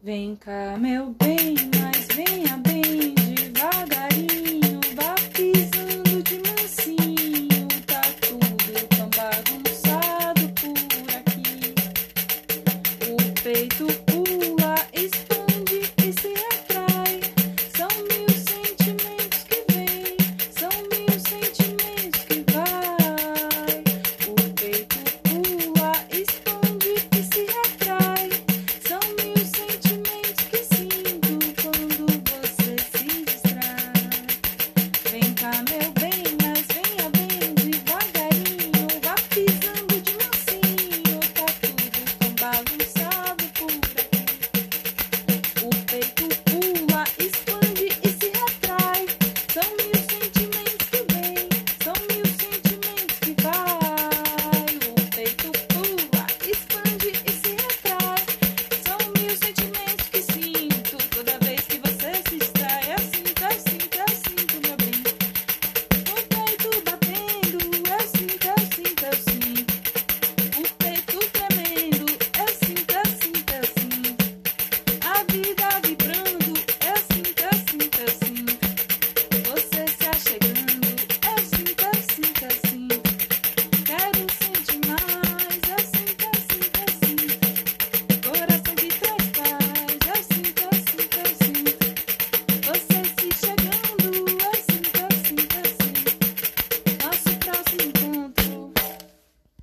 Vem cá, meu bem, mas venha bem devagarinho, vá pisando de mansinho, tá tudo tão bagunçado por aqui. O peito time.